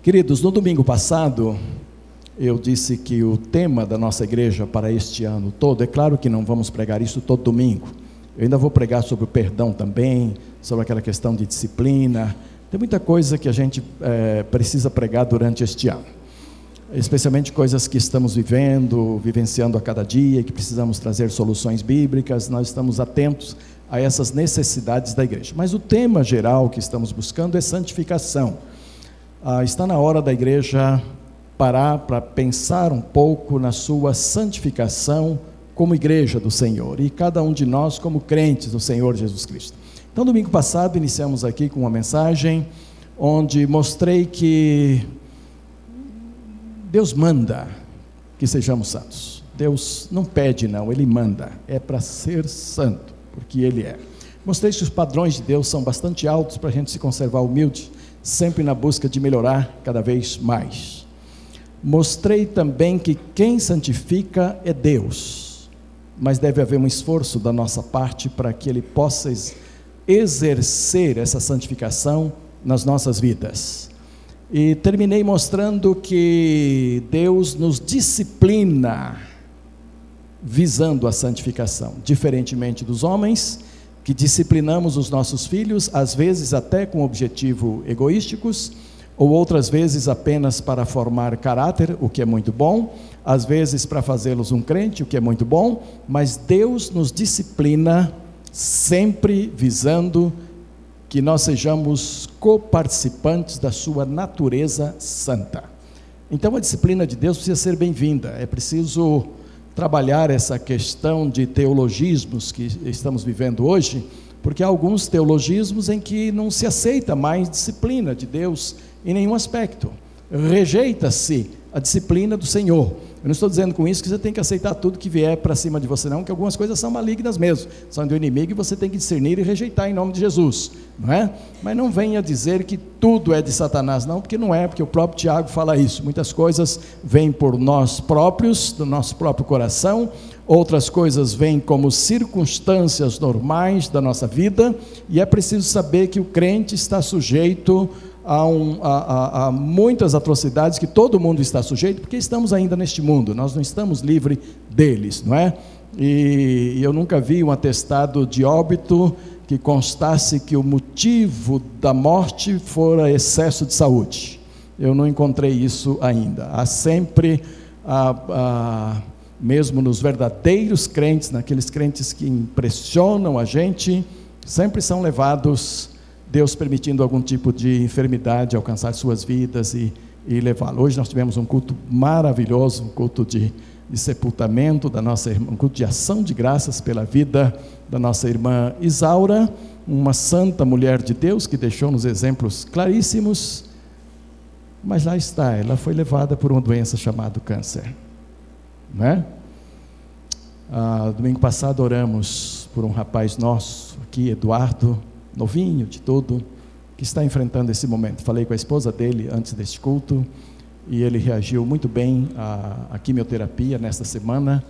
Queridos, no domingo passado, eu disse que o tema da nossa igreja para este ano todo, é claro que não vamos pregar isso todo domingo. Eu ainda vou pregar sobre o perdão também, sobre aquela questão de disciplina. Tem muita coisa que a gente é, precisa pregar durante este ano, especialmente coisas que estamos vivendo, vivenciando a cada dia, que precisamos trazer soluções bíblicas. Nós estamos atentos a essas necessidades da igreja. Mas o tema geral que estamos buscando é santificação. Ah, está na hora da igreja parar para pensar um pouco na sua santificação como igreja do Senhor e cada um de nós como crentes do Senhor Jesus Cristo. Então, domingo passado, iniciamos aqui com uma mensagem onde mostrei que Deus manda que sejamos santos. Deus não pede, não, Ele manda. É para ser santo, porque Ele é. Mostrei que os padrões de Deus são bastante altos para a gente se conservar humilde sempre na busca de melhorar cada vez mais. Mostrei também que quem santifica é Deus, mas deve haver um esforço da nossa parte para que Ele possa exercer essa santificação nas nossas vidas. E terminei mostrando que Deus nos disciplina visando a santificação, diferentemente dos homens que disciplinamos os nossos filhos, às vezes até com objetivo egoísticos, ou outras vezes apenas para formar caráter, o que é muito bom, às vezes para fazê-los um crente, o que é muito bom, mas Deus nos disciplina sempre visando que nós sejamos coparticipantes da sua natureza santa. Então a disciplina de Deus precisa ser bem-vinda, é preciso trabalhar essa questão de teologismos que estamos vivendo hoje, porque há alguns teologismos em que não se aceita mais disciplina de Deus em nenhum aspecto. Rejeita-se a disciplina do Senhor. Eu não estou dizendo com isso que você tem que aceitar tudo que vier para cima de você, não, que algumas coisas são malignas mesmo, são do inimigo e você tem que discernir e rejeitar em nome de Jesus, não é? Mas não venha dizer que tudo é de Satanás, não, porque não é, porque o próprio Tiago fala isso. Muitas coisas vêm por nós próprios, do nosso próprio coração, outras coisas vêm como circunstâncias normais da nossa vida, e é preciso saber que o crente está sujeito a a, um, muitas atrocidades que todo mundo está sujeito, porque estamos ainda neste mundo, nós não estamos livres deles, não é? E, e eu nunca vi um atestado de óbito que constasse que o motivo da morte fora excesso de saúde. Eu não encontrei isso ainda. Há sempre, mesmo nos verdadeiros crentes, naqueles crentes que impressionam a gente, sempre são levados Deus permitindo algum tipo de enfermidade alcançar suas vidas e, e levá-lo. Hoje nós tivemos um culto maravilhoso, um culto de, de sepultamento da nossa irmã, um culto de ação de graças pela vida da nossa irmã Isaura, uma santa mulher de Deus que deixou-nos exemplos claríssimos, mas lá está, ela foi levada por uma doença chamada câncer, não é? Ah, domingo passado oramos por um rapaz nosso aqui, Eduardo, novinho de tudo, que está enfrentando esse momento. Falei com a esposa dele antes deste culto e ele reagiu muito bem à, à quimioterapia nesta semana.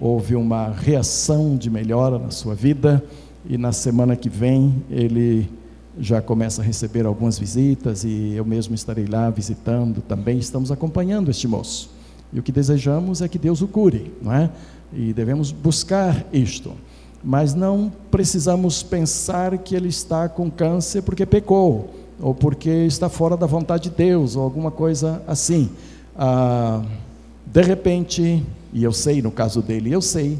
Houve uma reação de melhora na sua vida e na semana que vem ele já começa a receber algumas visitas e eu mesmo estarei lá visitando também. Estamos acompanhando este moço. E o que desejamos é que Deus o cure, não é? E devemos buscar isto mas não precisamos pensar que ele está com câncer porque pecou, ou porque está fora da vontade de Deus, ou alguma coisa assim. Ah, de repente, e eu sei no caso dele, eu sei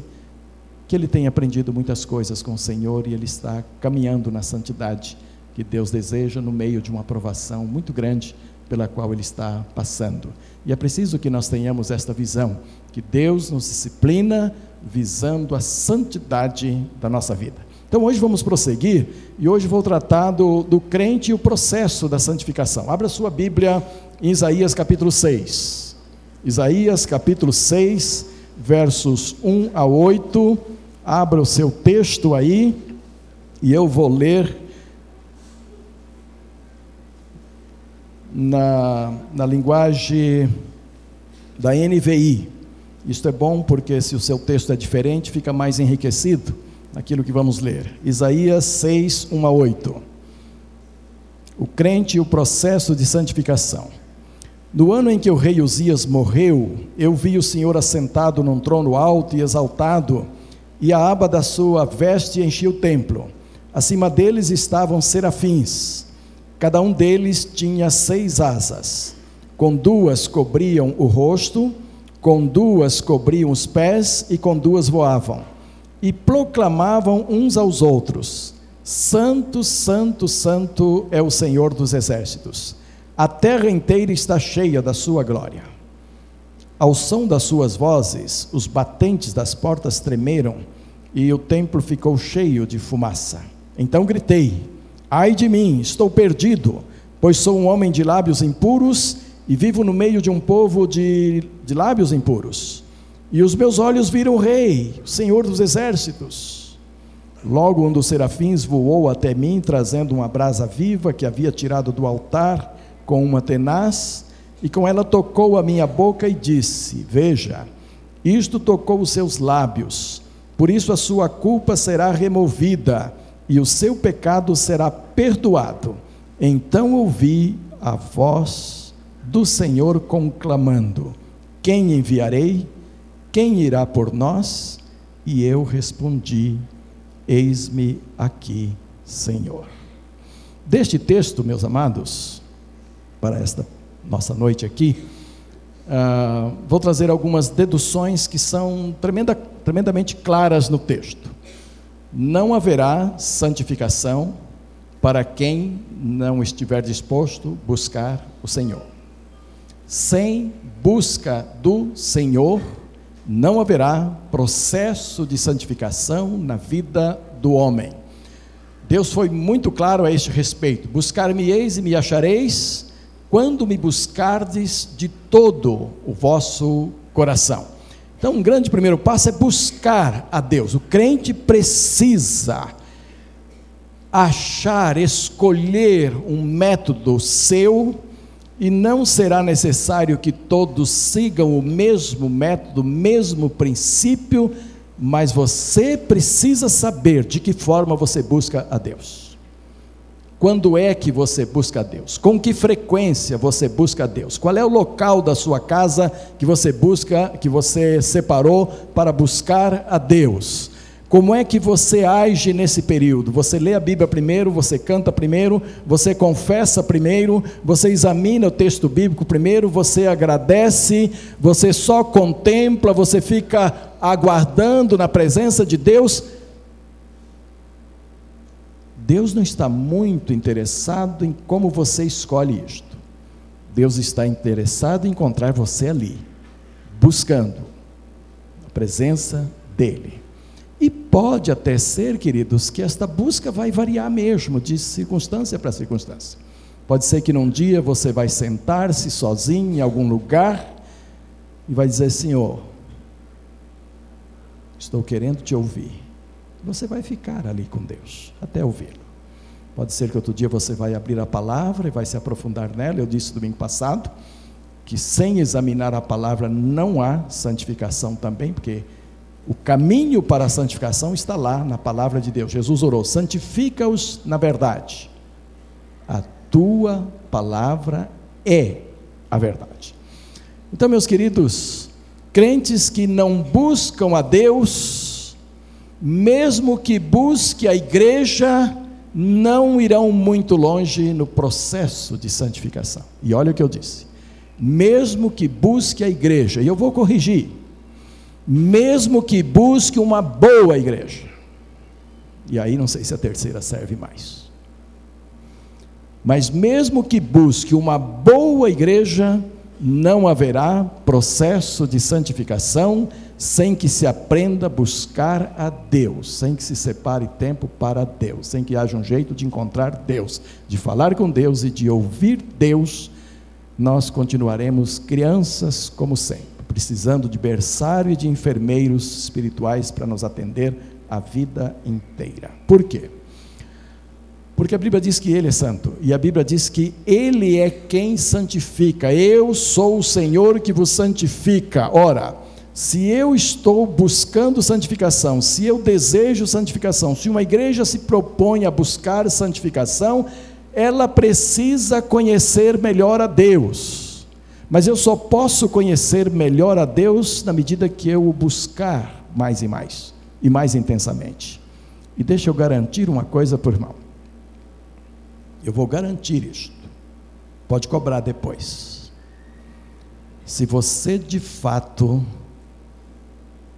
que ele tem aprendido muitas coisas com o Senhor e ele está caminhando na santidade que Deus deseja no meio de uma aprovação muito grande pela qual ele está passando. E é preciso que nós tenhamos esta visão, que Deus nos disciplina visando a santidade da nossa vida. Então hoje vamos prosseguir e hoje vou tratar do, do crente e o processo da santificação. Abra sua Bíblia em Isaías capítulo 6. Isaías capítulo 6, versos 1 a 8. Abra o seu texto aí e eu vou ler na, na linguagem da NVI. Isto é bom porque se o seu texto é diferente, fica mais enriquecido naquilo que vamos ler. Isaías 6, 1 a 8. O crente e o processo de santificação. No ano em que o rei Uzias morreu, eu vi o Senhor assentado num trono alto e exaltado, e a aba da sua veste enchia o templo. Acima deles estavam serafins. Cada um deles tinha seis asas. Com duas cobriam o rosto, com duas cobriam os pés e com duas voavam. E proclamavam uns aos outros: Santo, Santo, Santo é o Senhor dos exércitos. A terra inteira está cheia da sua glória. Ao som das suas vozes, os batentes das portas tremeram e o templo ficou cheio de fumaça. Então gritei: Ai de mim, estou perdido, pois sou um homem de lábios impuros e vivo no meio de um povo de, de lábios impuros. E os meus olhos viram o Rei, o Senhor dos exércitos. Logo um dos serafins voou até mim, trazendo uma brasa viva que havia tirado do altar com uma tenaz, e com ela tocou a minha boca e disse: Veja, isto tocou os seus lábios, por isso a sua culpa será removida e o seu pecado será perdoado. Então ouvi a voz do Senhor conclamando: Quem enviarei? Quem irá por nós? E eu respondi: Eis-me aqui, Senhor. Deste texto, meus amados, para esta nossa noite aqui, uh, vou trazer algumas deduções que são tremenda, tremendamente claras no texto. Não haverá santificação para quem não estiver disposto a buscar o Senhor. Sem busca do Senhor, não haverá processo de santificação na vida do homem. Deus foi muito claro a este respeito: buscar-me-eis e me achareis quando me buscardes de todo o vosso coração. Então, um grande primeiro passo é buscar a Deus. O crente precisa achar, escolher um método seu, e não será necessário que todos sigam o mesmo método, o mesmo princípio, mas você precisa saber de que forma você busca a Deus. Quando é que você busca a Deus? Com que frequência você busca a Deus? Qual é o local da sua casa que você busca, que você separou para buscar a Deus? Como é que você age nesse período? Você lê a Bíblia primeiro, você canta primeiro, você confessa primeiro, você examina o texto bíblico primeiro, você agradece, você só contempla, você fica aguardando na presença de Deus Deus não está muito interessado em como você escolhe isto. Deus está interessado em encontrar você ali, buscando a presença dEle. Pode até ser, queridos, que esta busca vai variar mesmo, de circunstância para circunstância. Pode ser que num dia você vai sentar-se sozinho em algum lugar e vai dizer: Senhor, estou querendo te ouvir você vai ficar ali com Deus até ouvi-lo. Pode ser que outro dia você vai abrir a palavra e vai se aprofundar nela. Eu disse domingo passado que sem examinar a palavra não há santificação também, porque o caminho para a santificação está lá na palavra de Deus. Jesus orou: santifica-os na verdade. A tua palavra é a verdade. Então, meus queridos, crentes que não buscam a Deus, mesmo que busque a igreja, não irão muito longe no processo de santificação. E olha o que eu disse: mesmo que busque a igreja, e eu vou corrigir, mesmo que busque uma boa igreja, e aí não sei se a terceira serve mais, mas mesmo que busque uma boa igreja, não haverá processo de santificação sem que se aprenda a buscar a Deus, sem que se separe tempo para Deus, sem que haja um jeito de encontrar Deus, de falar com Deus e de ouvir Deus, nós continuaremos crianças como sempre, precisando de berçário e de enfermeiros espirituais para nos atender a vida inteira. Por quê? Porque a Bíblia diz que Ele é santo, e a Bíblia diz que Ele é quem santifica. Eu sou o Senhor que vos santifica. Ora, se eu estou buscando santificação, se eu desejo santificação, se uma igreja se propõe a buscar santificação, ela precisa conhecer melhor a Deus. Mas eu só posso conhecer melhor a Deus na medida que eu o buscar mais e mais, e mais intensamente. E deixa eu garantir uma coisa por irmão. Eu vou garantir isto. Pode cobrar depois. Se você de fato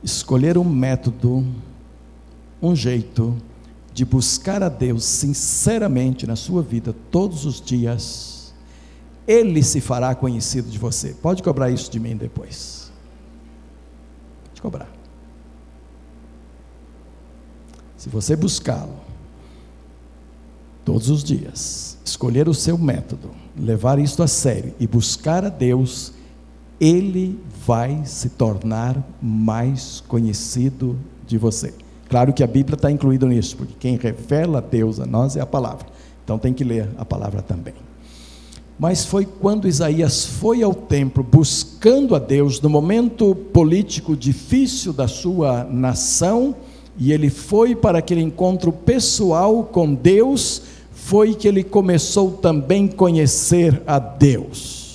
escolher um método, um jeito de buscar a Deus sinceramente na sua vida todos os dias, Ele se fará conhecido de você. Pode cobrar isso de mim depois. Pode cobrar. Se você buscá-lo todos os dias, escolher o seu método, levar isto a sério e buscar a Deus, Ele vai se tornar mais conhecido de você. Claro que a Bíblia está incluída nisso, porque quem revela Deus a nós é a palavra. Então tem que ler a palavra também. Mas foi quando Isaías foi ao templo buscando a Deus, no momento político difícil da sua nação, e ele foi para aquele encontro pessoal com Deus, foi que ele começou também a conhecer a Deus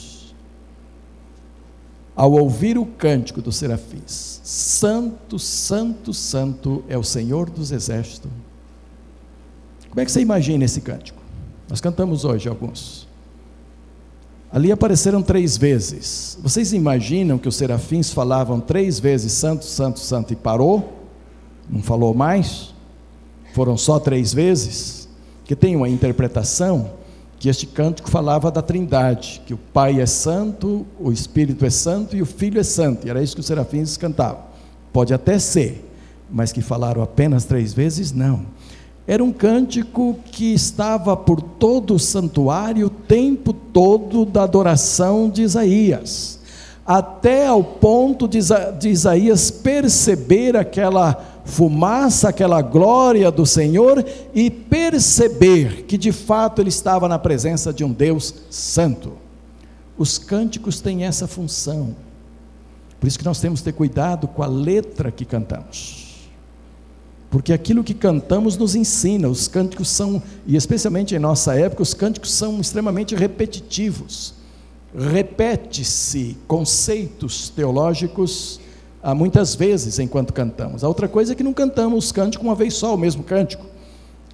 ao ouvir o cântico dos serafins: Santo, Santo, Santo é o Senhor dos exércitos. Como é que você imagina esse cântico? Nós cantamos hoje alguns. Ali apareceram três vezes. Vocês imaginam que os serafins falavam três vezes Santo, Santo, Santo e parou? Não falou mais? Foram só três vezes? Que tem uma interpretação que este cântico falava da Trindade, que o Pai é santo, o Espírito é santo e o Filho é santo. E era isso que os serafins cantavam. Pode até ser, mas que falaram apenas três vezes, não. Era um cântico que estava por todo o santuário o tempo todo da adoração de Isaías, até ao ponto de Isaías perceber aquela fumaça, aquela glória do Senhor e perceber que de fato ele estava na presença de um Deus santo. Os cânticos têm essa função. Por isso que nós temos que ter cuidado com a letra que cantamos. Porque aquilo que cantamos nos ensina, os cânticos são, e especialmente em nossa época, os cânticos são extremamente repetitivos. Repete-se conceitos teológicos há muitas vezes enquanto cantamos. A outra coisa é que não cantamos cântico uma vez só, o mesmo cântico.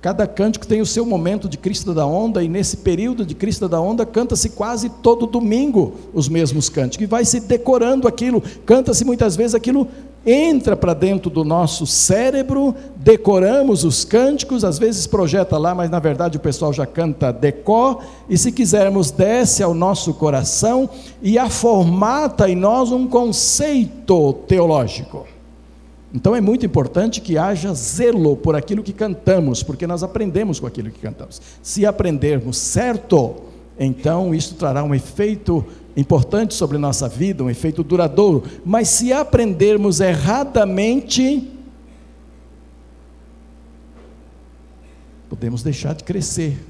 Cada cântico tem o seu momento de crista da onda, e nesse período de crista da onda canta-se quase todo domingo os mesmos cânticos, e vai se decorando aquilo, canta-se muitas vezes aquilo entra para dentro do nosso cérebro, decoramos os cânticos, às vezes projeta lá, mas na verdade o pessoal já canta decor, e se quisermos, desce ao nosso coração e a formata em nós um conceito teológico. Então é muito importante que haja zelo por aquilo que cantamos, porque nós aprendemos com aquilo que cantamos. Se aprendermos certo, então isso trará um efeito importante sobre nossa vida, um efeito duradouro, mas se aprendermos erradamente, podemos deixar de crescer,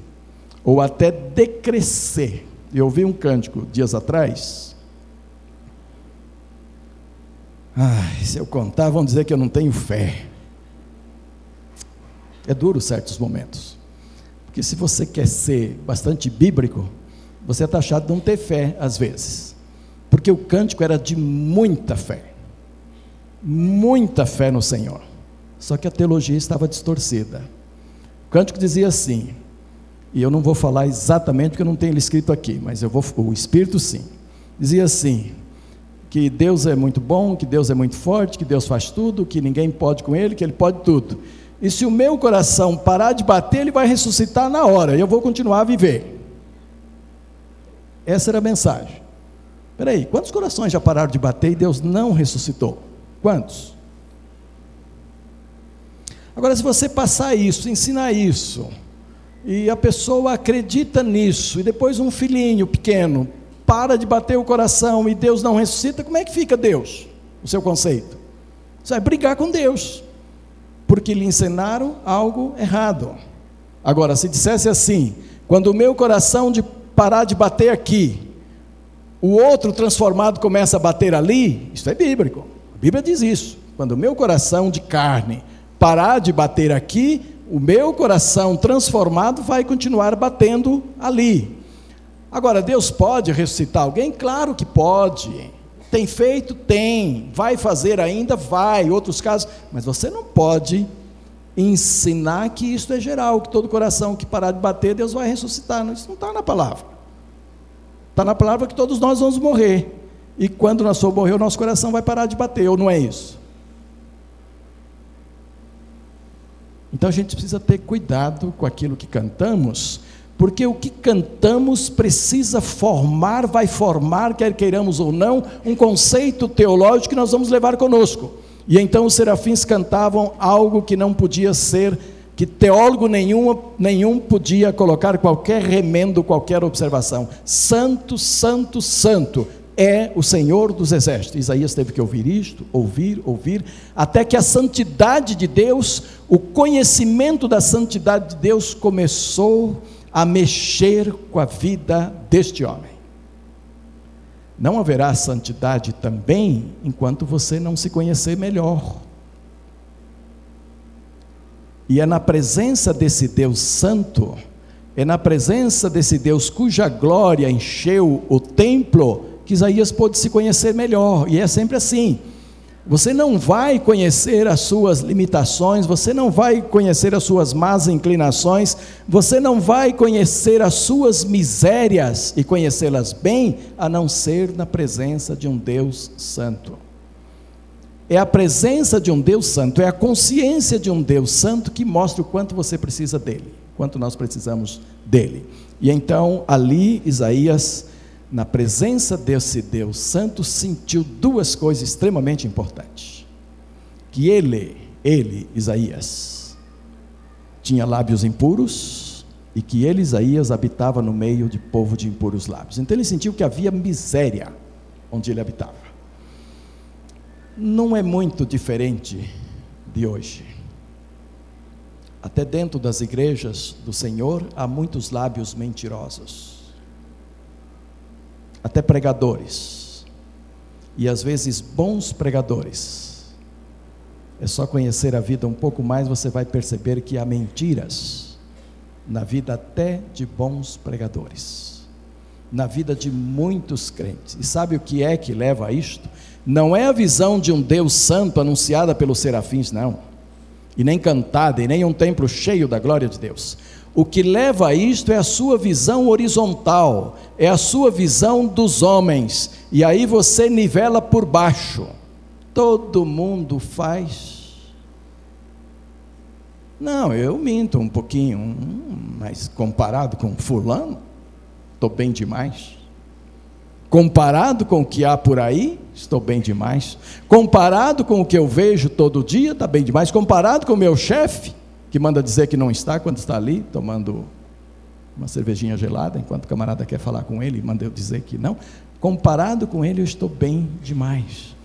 ou até decrescer. Eu ouvi um cântico dias atrás. Ai, se eu contar, vão dizer que eu não tenho fé. É duro certos momentos. Porque se você quer ser bastante bíblico, você é taxado de não ter fé às vezes. Porque o cântico era de muita fé. Muita fé no Senhor. Só que a teologia estava distorcida. O cântico dizia assim, e eu não vou falar exatamente porque eu não tenho ele escrito aqui, mas eu vou, o Espírito sim. Dizia assim: que Deus é muito bom, que Deus é muito forte, que Deus faz tudo, que ninguém pode com ele, que ele pode tudo. E se o meu coração parar de bater, ele vai ressuscitar na hora, e eu vou continuar a viver. Essa era a mensagem. Aí, quantos corações já pararam de bater e Deus não ressuscitou? Quantos? Agora, se você passar isso, ensinar isso, e a pessoa acredita nisso, e depois um filhinho pequeno para de bater o coração e Deus não ressuscita, como é que fica Deus? O seu conceito? Você vai brigar com Deus, porque lhe ensinaram algo errado. Agora, se dissesse assim: quando o meu coração de parar de bater aqui, o outro transformado começa a bater ali, isso é bíblico. A Bíblia diz isso. Quando o meu coração de carne parar de bater aqui, o meu coração transformado vai continuar batendo ali. Agora, Deus pode ressuscitar alguém? Claro que pode. Tem feito? Tem. Vai fazer ainda? Vai. Outros casos. Mas você não pode ensinar que isso é geral, que todo coração que parar de bater, Deus vai ressuscitar. Isso não está na palavra. Está na palavra que todos nós vamos morrer. E quando nós for morrer, o nosso coração vai parar de bater, ou não é isso? Então a gente precisa ter cuidado com aquilo que cantamos, porque o que cantamos precisa formar, vai formar, quer queiramos ou não, um conceito teológico que nós vamos levar conosco. E então os serafins cantavam algo que não podia ser, que teólogo nenhum, nenhum podia colocar qualquer remendo, qualquer observação. Santo, santo, santo é o Senhor dos exércitos. Isaías teve que ouvir isto, ouvir, ouvir, até que a santidade de Deus, o conhecimento da santidade de Deus começou a mexer com a vida deste homem. Não haverá santidade também enquanto você não se conhecer melhor. E é na presença desse Deus Santo, é na presença desse Deus cuja glória encheu o templo, que Isaías pôde se conhecer melhor. E é sempre assim. Você não vai conhecer as suas limitações, você não vai conhecer as suas más inclinações, você não vai conhecer as suas misérias e conhecê-las bem, a não ser na presença de um Deus Santo. É a presença de um Deus Santo, é a consciência de um Deus Santo que mostra o quanto você precisa dele, quanto nós precisamos dele. E então, ali, Isaías na presença desse Deus Santo, sentiu duas coisas extremamente importantes. Que ele, ele, Isaías, tinha lábios impuros e que ele, Isaías, habitava no meio de povo de impuros lábios. Então ele sentiu que havia miséria onde ele habitava. Não é muito diferente de hoje. Até dentro das igrejas do Senhor há muitos lábios mentirosos até pregadores, e às vezes bons pregadores. É só conhecer a vida um pouco mais, você vai perceber que há mentiras na vida até de bons pregadores, na vida de muitos crentes. E sabe o que é que leva a isto? Não é a visão de um Deus santo anunciada pelos serafins, não, e nem cantada, e nem um templo cheio da glória de Deus. O que leva a isto é a sua visão horizontal, é a sua visão dos homens, e aí você nivela por baixo. Todo mundo faz. Não, eu minto um pouquinho, mas comparado com Fulano, estou bem demais. Comparado com o que há por aí, estou bem demais. Comparado com o que eu vejo todo dia, está bem demais. Comparado com o meu chefe, que manda dizer que não está quando está ali tomando uma cervejinha gelada, enquanto o camarada quer falar com ele, manda eu dizer que não. Comparado com ele, eu estou bem demais.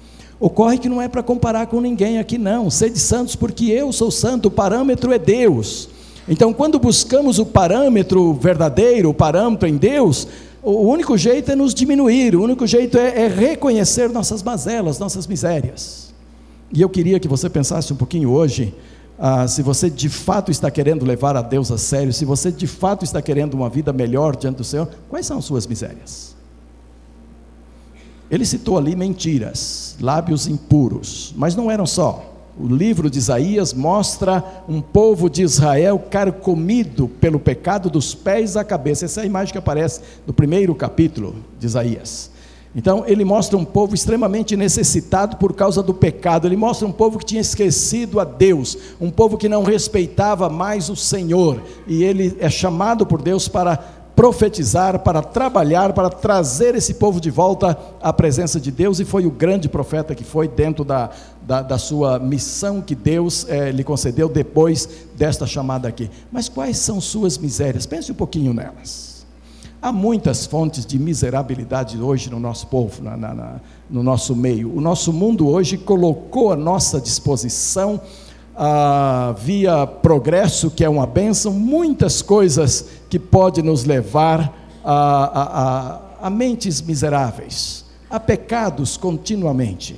Ocorre que não é para comparar com ninguém aqui, não. Sede santos, porque eu sou santo, o parâmetro é Deus. Então, quando buscamos o parâmetro verdadeiro, o parâmetro em Deus, o único jeito é nos diminuir, o único jeito é, é reconhecer nossas mazelas, nossas misérias. E eu queria que você pensasse um pouquinho hoje ah, se você de fato está querendo levar a Deus a sério, se você de fato está querendo uma vida melhor diante do Senhor, quais são as suas misérias? Ele citou ali mentiras, lábios impuros, mas não eram só. O livro de Isaías mostra um povo de Israel carcomido pelo pecado dos pés à cabeça. Essa é a imagem que aparece no primeiro capítulo de Isaías. Então, ele mostra um povo extremamente necessitado por causa do pecado. Ele mostra um povo que tinha esquecido a Deus, um povo que não respeitava mais o Senhor. E ele é chamado por Deus para profetizar, para trabalhar, para trazer esse povo de volta à presença de Deus. E foi o grande profeta que foi dentro da, da, da sua missão que Deus é, lhe concedeu depois desta chamada aqui. Mas quais são suas misérias? Pense um pouquinho nelas. Há muitas fontes de miserabilidade hoje no nosso povo, na, na, na, no nosso meio. O nosso mundo hoje colocou à nossa disposição, ah, via progresso, que é uma bênção, muitas coisas que podem nos levar a, a, a, a mentes miseráveis, a pecados continuamente.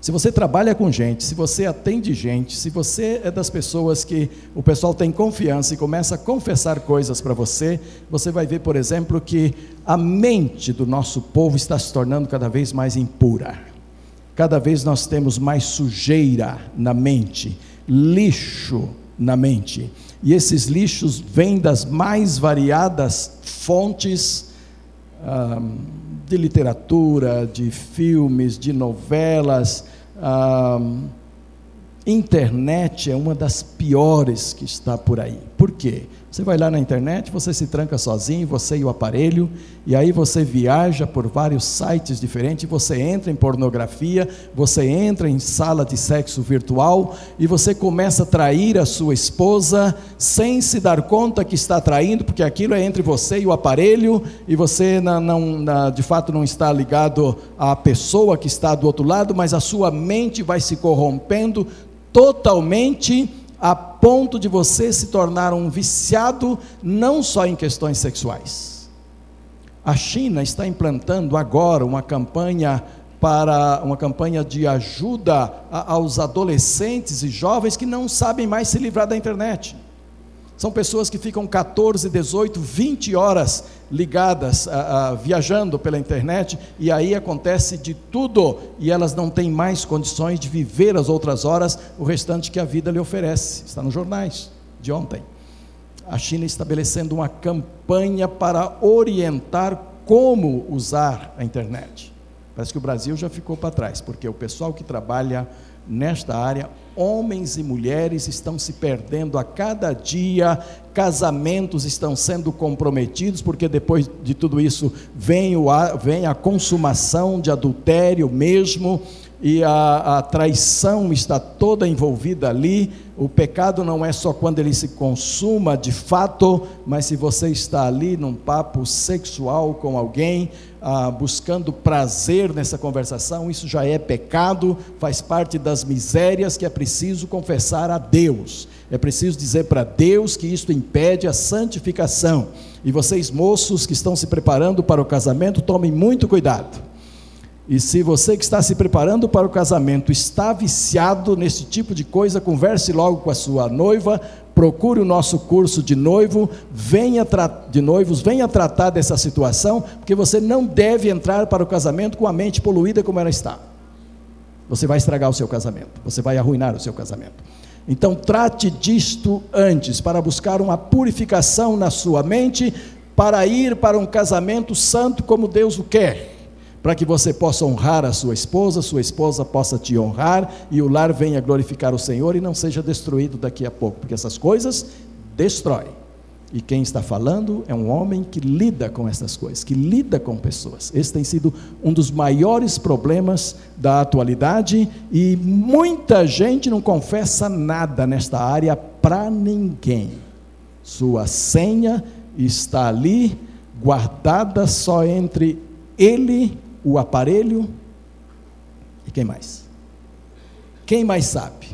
Se você trabalha com gente, se você atende gente, se você é das pessoas que o pessoal tem confiança e começa a confessar coisas para você, você vai ver, por exemplo, que a mente do nosso povo está se tornando cada vez mais impura. Cada vez nós temos mais sujeira na mente, lixo na mente. E esses lixos vêm das mais variadas fontes ah, de literatura, de filmes, de novelas. Ah, internet é uma das piores que está por aí. Por quê? Você vai lá na internet, você se tranca sozinho, você e o aparelho, e aí você viaja por vários sites diferentes, você entra em pornografia, você entra em sala de sexo virtual e você começa a trair a sua esposa sem se dar conta que está traindo, porque aquilo é entre você e o aparelho, e você não, não, de fato não está ligado à pessoa que está do outro lado, mas a sua mente vai se corrompendo totalmente a ponto de você se tornar um viciado não só em questões sexuais. A China está implantando agora uma campanha para uma campanha de ajuda aos adolescentes e jovens que não sabem mais se livrar da internet. São pessoas que ficam 14, 18, 20 horas ligadas, viajando pela internet, e aí acontece de tudo, e elas não têm mais condições de viver as outras horas, o restante que a vida lhe oferece. Está nos jornais de ontem. A China estabelecendo uma campanha para orientar como usar a internet. Parece que o Brasil já ficou para trás, porque o pessoal que trabalha nesta área, homens e mulheres estão se perdendo a cada dia, casamentos estão sendo comprometidos, porque depois de tudo isso vem, o, vem a consumação de adultério mesmo, e a, a, traição está toda envolvida ali. O pecado não é só quando ele se consuma de fato, mas se você está ali num papo sexual com alguém, ah, buscando prazer nessa conversação, isso já é pecado, faz parte das misérias que é preciso confessar a Deus. É preciso dizer para Deus que isto impede a santificação. E vocês, moços que estão se preparando para o casamento, tomem muito cuidado e se você que está se preparando para o casamento está viciado nesse tipo de coisa, converse logo com a sua noiva, procure o nosso curso de noivo, venha de noivos, venha tratar dessa situação, porque você não deve entrar para o casamento com a mente poluída como ela está. Você vai estragar o seu casamento, você vai arruinar o seu casamento. Então trate disto antes, para buscar uma purificação na sua mente, para ir para um casamento santo como Deus o quer para que você possa honrar a sua esposa, sua esposa possa te honrar e o lar venha glorificar o Senhor e não seja destruído daqui a pouco, porque essas coisas destroem. E quem está falando é um homem que lida com essas coisas, que lida com pessoas. Esse tem sido um dos maiores problemas da atualidade e muita gente não confessa nada nesta área para ninguém. Sua senha está ali guardada só entre ele o aparelho e quem mais? Quem mais sabe?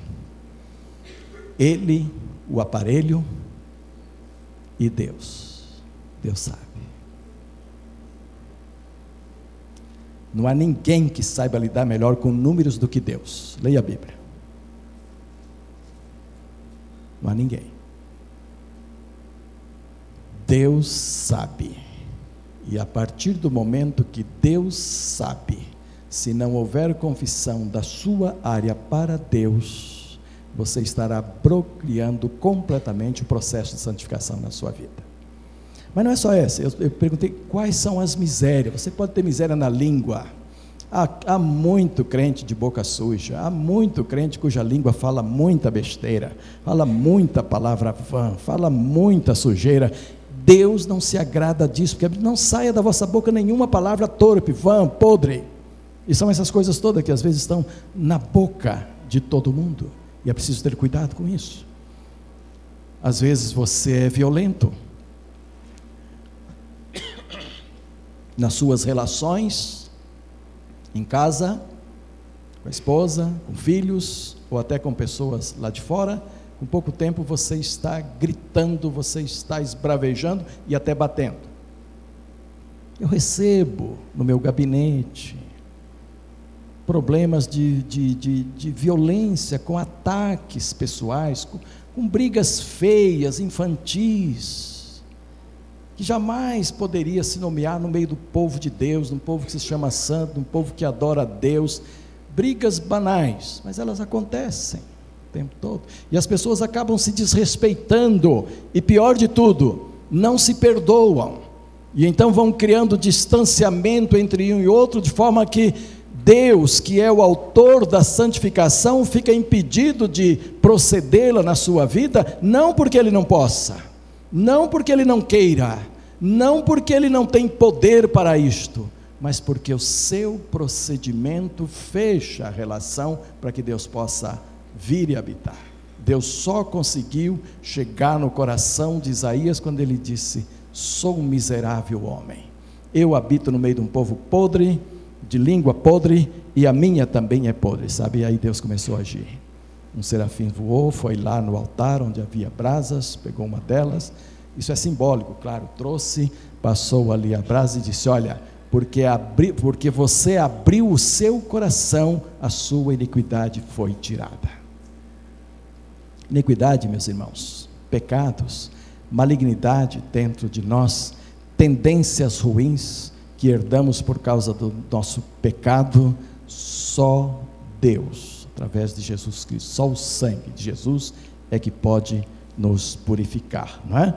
Ele, o aparelho e Deus. Deus sabe. Não há ninguém que saiba lidar melhor com números do que Deus. Leia a Bíblia. Não há ninguém. Deus sabe. E a partir do momento que Deus sabe, se não houver confissão da sua área para Deus, você estará bloqueando completamente o processo de santificação na sua vida. Mas não é só essa, eu, eu perguntei quais são as misérias. Você pode ter miséria na língua. Há, há, muito crente de boca suja, há muito crente cuja língua fala muita besteira, fala muita palavra vã, fala muita sujeira, Deus não se agrada disso, porque não saia da vossa boca nenhuma palavra torpe, vã, podre. E são essas coisas todas que às vezes estão na boca de todo mundo. E é preciso ter cuidado com isso. Às vezes você é violento nas suas relações, em casa, com a esposa, com filhos, ou até com pessoas lá de fora com pouco tempo você está gritando, você está esbravejando e até batendo. Eu recebo no meu gabinete problemas de, de, de, de violência, com ataques pessoais, com, com brigas feias, infantis, que jamais poderia se nomear no meio do povo de Deus, num povo que se chama santo, num povo que adora a Deus, brigas banais, mas elas acontecem tempo todo, e as pessoas acabam se desrespeitando, e pior de tudo, não se perdoam, e então vão criando distanciamento entre um e outro, de forma que Deus, que é o autor da santificação, fica impedido de procedê-la na sua vida, não porque ele não possa, não porque ele não queira, não porque ele não tem poder para isto, mas porque o seu procedimento fecha a relação para que Deus possa vir e habitar. Deus só conseguiu chegar no coração de Isaías quando ele disse: Sou um miserável homem. Eu habito no meio de um povo podre, de língua podre e a minha também é podre, sabe? E aí Deus começou a agir. Um serafim voou, foi lá no altar onde havia brasas, pegou uma delas. Isso é simbólico, claro. Trouxe, passou ali a brasa e disse: Olha, porque, abri, porque você abriu o seu coração, a sua iniquidade foi tirada. Iniquidade, meus irmãos, pecados, malignidade dentro de nós, tendências ruins, que herdamos por causa do nosso pecado, só Deus, através de Jesus Cristo, só o sangue de Jesus é que pode nos purificar, não é?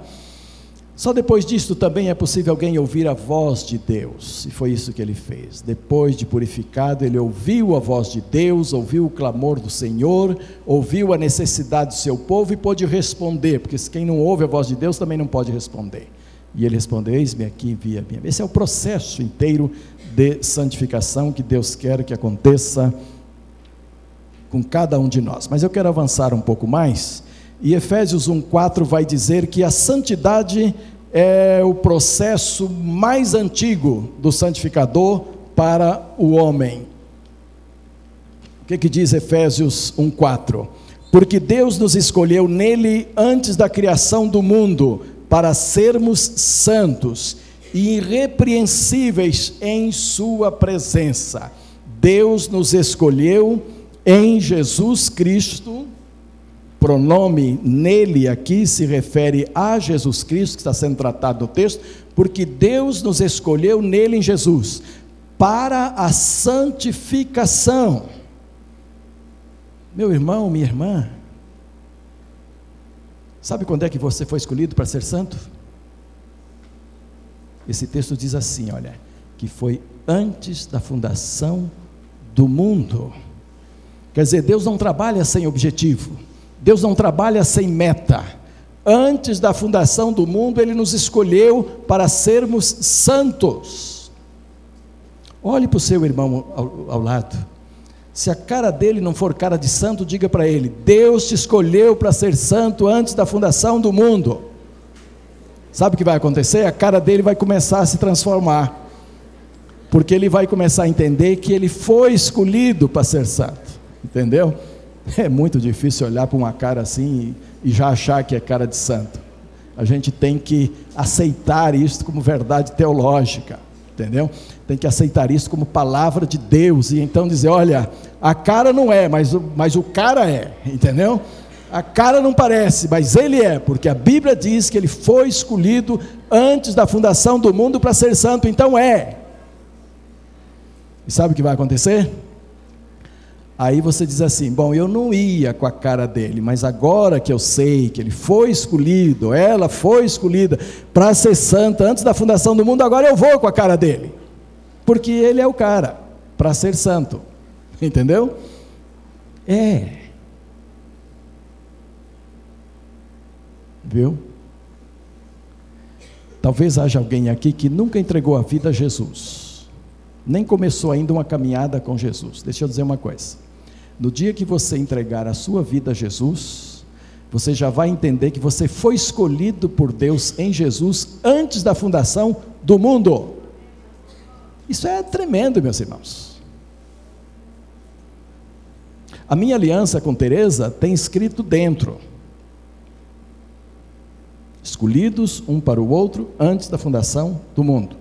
Só depois disto também é possível alguém ouvir a voz de Deus, e foi isso que ele fez. Depois de purificado, ele ouviu a voz de Deus, ouviu o clamor do Senhor, ouviu a necessidade do seu povo e pôde responder, porque quem não ouve a voz de Deus também não pode responder. E ele respondeu: Eis-me aqui, envia-me. Esse é o processo inteiro de santificação que Deus quer que aconteça com cada um de nós. Mas eu quero avançar um pouco mais. E Efésios 1,4 vai dizer que a santidade é o processo mais antigo do santificador para o homem. O que, que diz Efésios 1,4? Porque Deus nos escolheu nele antes da criação do mundo para sermos santos e irrepreensíveis em Sua presença. Deus nos escolheu em Jesus Cristo, pronome nele aqui se refere a Jesus Cristo, que está sendo tratado no texto, porque Deus nos escolheu nele em Jesus, para a santificação. Meu irmão, minha irmã, Sabe quando é que você foi escolhido para ser santo? Esse texto diz assim: olha, que foi antes da fundação do mundo. Quer dizer, Deus não trabalha sem objetivo, Deus não trabalha sem meta. Antes da fundação do mundo, Ele nos escolheu para sermos santos. Olhe para o seu irmão ao, ao lado. Se a cara dele não for cara de santo, diga para ele: Deus te escolheu para ser santo antes da fundação do mundo. Sabe o que vai acontecer? A cara dele vai começar a se transformar, porque ele vai começar a entender que ele foi escolhido para ser santo, entendeu? É muito difícil olhar para uma cara assim e, já achar que é cara de santo. A gente tem que aceitar isso como verdade teológica, entendeu? Tem que aceitar isso como palavra de Deus e então dizer: olha, a cara não é, mas, mas o cara é, entendeu? A cara não parece, mas ele é, porque a Bíblia diz que ele foi escolhido antes da fundação do mundo para ser santo, então é. E sabe o que vai acontecer? Aí você diz assim: bom, eu não ia com a cara dele, mas agora que eu sei que ele foi escolhido, ela foi escolhida para ser santa antes da fundação do mundo, agora eu vou com a cara dele, porque ele é o cara para ser santo. Entendeu? É. Viu? Talvez haja alguém aqui que nunca entregou a vida a Jesus, nem começou ainda uma caminhada com Jesus. Deixa eu dizer uma coisa: no dia que você entregar a sua vida a Jesus, você já vai entender que você foi escolhido por Deus em Jesus antes da fundação do mundo. Isso é tremendo, meus irmãos. A minha aliança com Teresa tem escrito dentro: escolhidos um para o outro antes da fundação do mundo.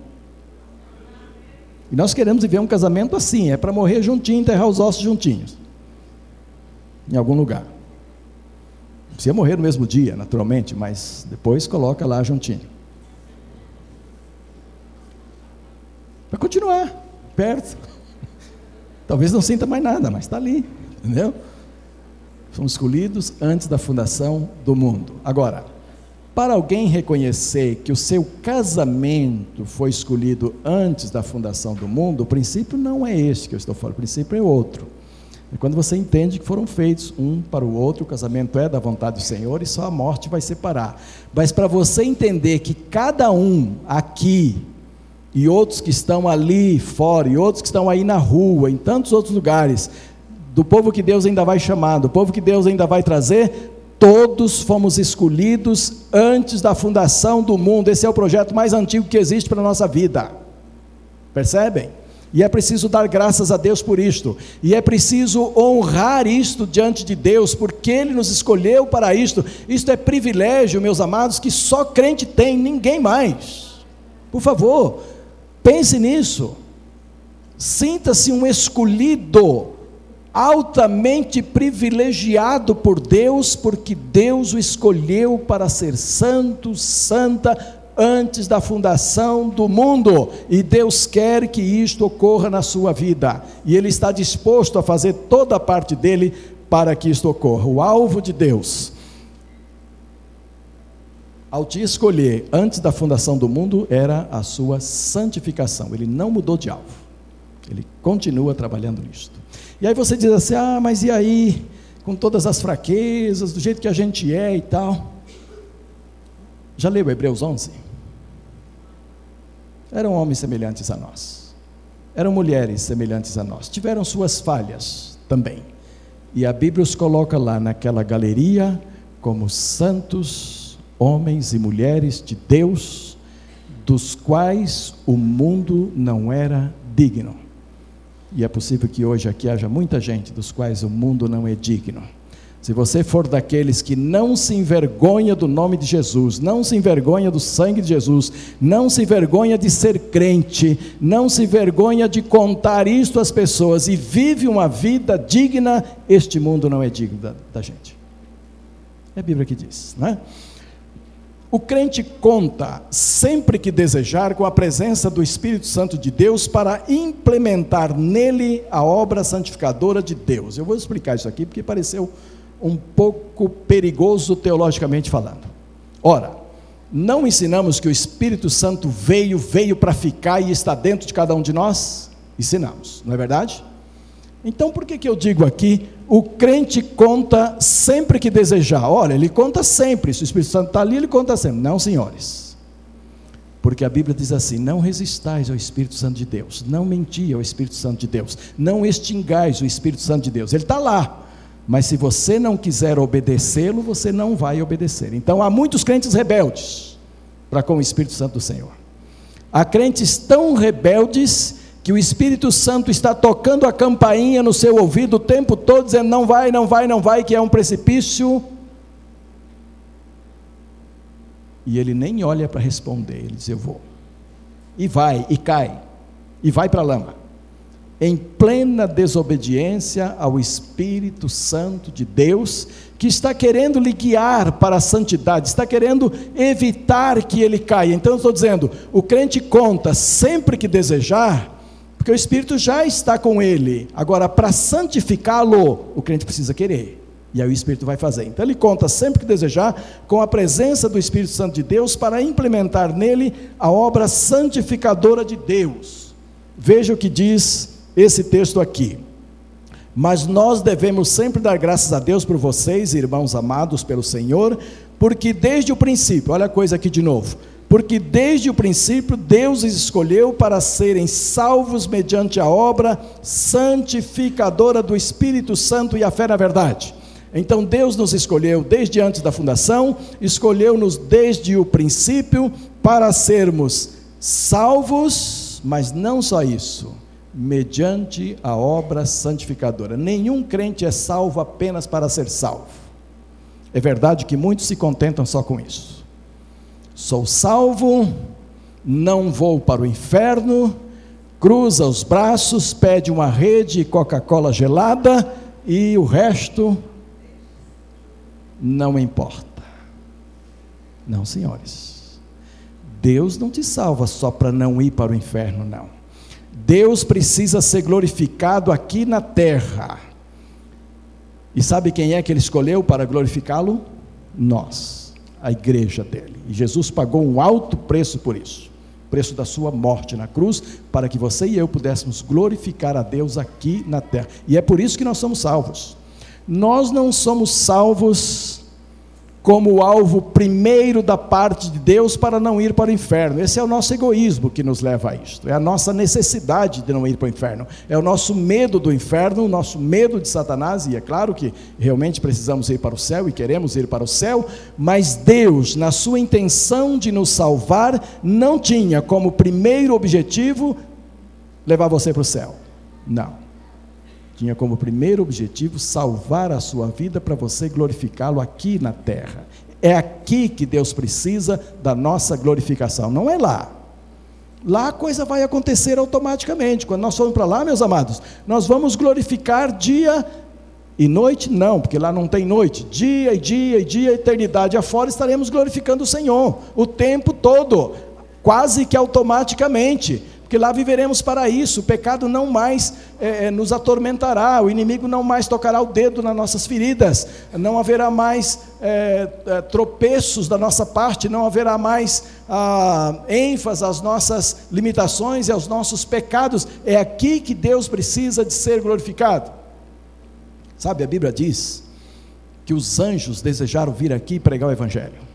E nós queremos viver um casamento assim, é para morrer juntinho, enterrar os ossos juntinhos. Em algum lugar. Precisa morrer no mesmo dia, naturalmente, mas depois coloca lá juntinho. Para continuar, perto. Talvez não sinta mais nada, mas está ali, entendeu? Fomos escolhidos antes da fundação do mundo. Agora, para alguém reconhecer que o seu casamento foi escolhido antes da fundação do mundo, o princípio não é este que eu estou falando, o princípio é outro. É quando você entende que foram feitos um para o outro, o casamento é da vontade do Senhor e só a morte vai separar. Mas para você entender que cada um aqui e outros que estão ali fora e outros que estão aí na rua, em tantos outros lugares, do povo que Deus ainda vai chamar, do povo que Deus ainda vai trazer, Todos fomos escolhidos antes da fundação do mundo. Esse é o projeto mais antigo que existe para a nossa vida. Percebem? E é preciso dar graças a Deus por isto. E é preciso honrar isto diante de Deus, porque Ele nos escolheu para isto. Isto é privilégio, meus amados, que só crente tem, ninguém mais. Por favor, pense nisso. Sinta-se um escolhido altamente privilegiado por Deus, porque Deus o escolheu para ser santo, santa, antes da fundação do mundo, e Deus quer que isto ocorra na sua vida, e Ele está disposto a fazer toda a parte dele para que isto ocorra. O alvo de Deus, ao te escolher antes da fundação do mundo, era a sua santificação, Ele não mudou de alvo, Ele continua trabalhando nisto. E aí você diz assim: ah, mas e aí, com todas as fraquezas, do jeito que a gente é e tal. Já leu Hebreus 11? Eram homens semelhantes a nós, eram mulheres semelhantes a nós, tiveram suas falhas também. E a Bíblia os coloca lá naquela galeria como santos homens e mulheres de Deus, dos quais o mundo não era digno. E é possível que hoje aqui haja muita gente dos quais o mundo não é digno. Se você for daqueles que não se envergonha do nome de Jesus, não se envergonha do sangue de Jesus, não se envergonha de ser crente, não se envergonha de contar isto às pessoas e vive uma vida digna, este mundo não é digno da, da gente. É a Bíblia que diz, não é? O crente conta, sempre que desejar, com a presença do Espírito Santo de Deus para implementar nele a obra santificadora de Deus. Eu vou explicar isso aqui porque pareceu um pouco perigoso teologicamente falando. Ora, não ensinamos que o Espírito Santo veio, veio para ficar e está dentro de cada um de nós? Ensinamos, não é verdade? Então por que, que eu digo aqui o crente conta sempre que desejar. Olha, ele conta sempre. Se o Espírito Santo está ali, ele conta sempre. Não, senhores. Porque a Bíblia diz assim: não resistais ao Espírito Santo de Deus, não menti ao Espírito Santo de Deus, não extingais o Espírito Santo de Deus. Ele está lá. Mas se você não quiser obedecê-lo, você não vai obedecer. Então há muitos crentes rebeldes para com o Espírito Santo do Senhor. Há crentes tão rebeldes que o Espírito Santo está tocando a campainha no seu ouvido o tempo todo, dizendo: não vai, não vai, não vai, que é um precipício. E ele nem olha para responder, ele diz: eu vou. E vai, e cai, e vai para a lama. Em plena desobediência ao Espírito Santo de Deus, que está querendo lhe guiar para a santidade, está querendo evitar que ele caia. Então eu estou dizendo: o crente conta sempre que desejar porque o Espírito já está com ele. Agora, para santificá-lo, o crente precisa querer. E aí o Espírito vai fazer. Então ele conta sempre que desejar com a presença do Espírito Santo de Deus para implementar nele a obra santificadora de Deus. Veja o que diz esse texto aqui. Mas nós devemos sempre dar graças a Deus por vocês, irmãos amados pelo Senhor, porque desde o princípio, olha a coisa aqui de novo porque desde o princípio Deus os escolheu para serem salvos mediante a obra santificadora do Espírito Santo e a fé na verdade. Então Deus nos escolheu desde antes da fundação, escolheu-nos desde o princípio para sermos salvos, mas não só isso, mediante a obra santificadora. Nenhum crente é salvo apenas para ser salvo. É verdade que muitos se contentam só com isso Sou salvo, não vou para o inferno, cruza os braços, pede uma rede Coca-Cola gelada e o resto não importa. Não, senhores. Deus não te salva só para não ir para o inferno, não. Deus precisa ser glorificado aqui na terra. E sabe quem é que ele escolheu para glorificá-lo? Nós, a igreja dele. E Jesus pagou um alto preço por isso preço da sua morte na cruz, para que você e eu pudéssemos glorificar a Deus aqui na terra. E é por isso que nós somos salvos. Nós não somos salvos como alvo primeiro da parte de Deus para não ir para o inferno. Esse é o nosso egoísmo que nos leva a isto. É a nossa necessidade de não ir para o inferno. É o nosso medo do inferno, o nosso medo de Satanás, e é claro que realmente precisamos ir para o céu e queremos ir para o céu, mas Deus, na sua intenção de nos salvar, não tinha como primeiro objetivo levar você para o céu. Não tinha como primeiro objetivo salvar a sua vida para você glorificá-lo aqui na terra. É aqui que Deus precisa da nossa glorificação, não é lá. Lá a coisa vai acontecer automaticamente. Quando nós formos para lá, meus amados, nós vamos glorificar dia e noite, não, porque lá não tem noite. Dia e dia e dia, eternidade afora, estaremos glorificando o Senhor o tempo todo, quase que automaticamente porque lá viveremos para isso, o pecado não mais é, nos atormentará, o inimigo não mais tocará o dedo nas nossas feridas, não haverá mais é, tropeços da nossa parte, não haverá mais ah, ênfase às nossas limitações e aos nossos pecados, é aqui que Deus precisa de ser glorificado. Sabe, a Bíblia diz que os anjos desejaram vir aqui pregar o Evangelho.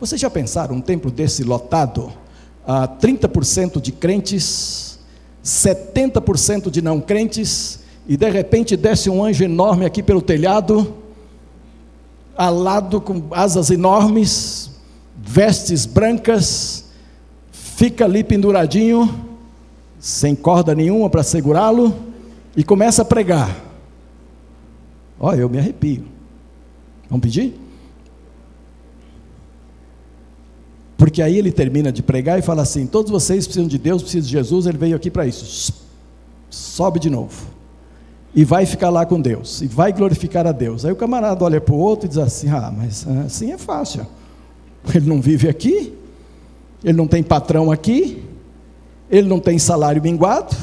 Vocês já pensaram um templo desse lotado? Ah, 30% de crentes, 70% de não crentes, e de repente desce um anjo enorme aqui pelo telhado, alado com asas enormes, vestes brancas, fica ali penduradinho, sem corda nenhuma para segurá-lo, e começa a pregar. Olha, eu me arrepio. Vamos pedir? Porque aí ele termina de pregar e fala assim: todos vocês precisam de Deus, precisam de Jesus, ele veio aqui para isso. Sobe de novo. E vai ficar lá com Deus. E vai glorificar a Deus. Aí o camarada olha para o outro e diz assim: ah, mas assim é fácil. Ele não vive aqui, ele não tem patrão aqui, ele não tem salário minguado,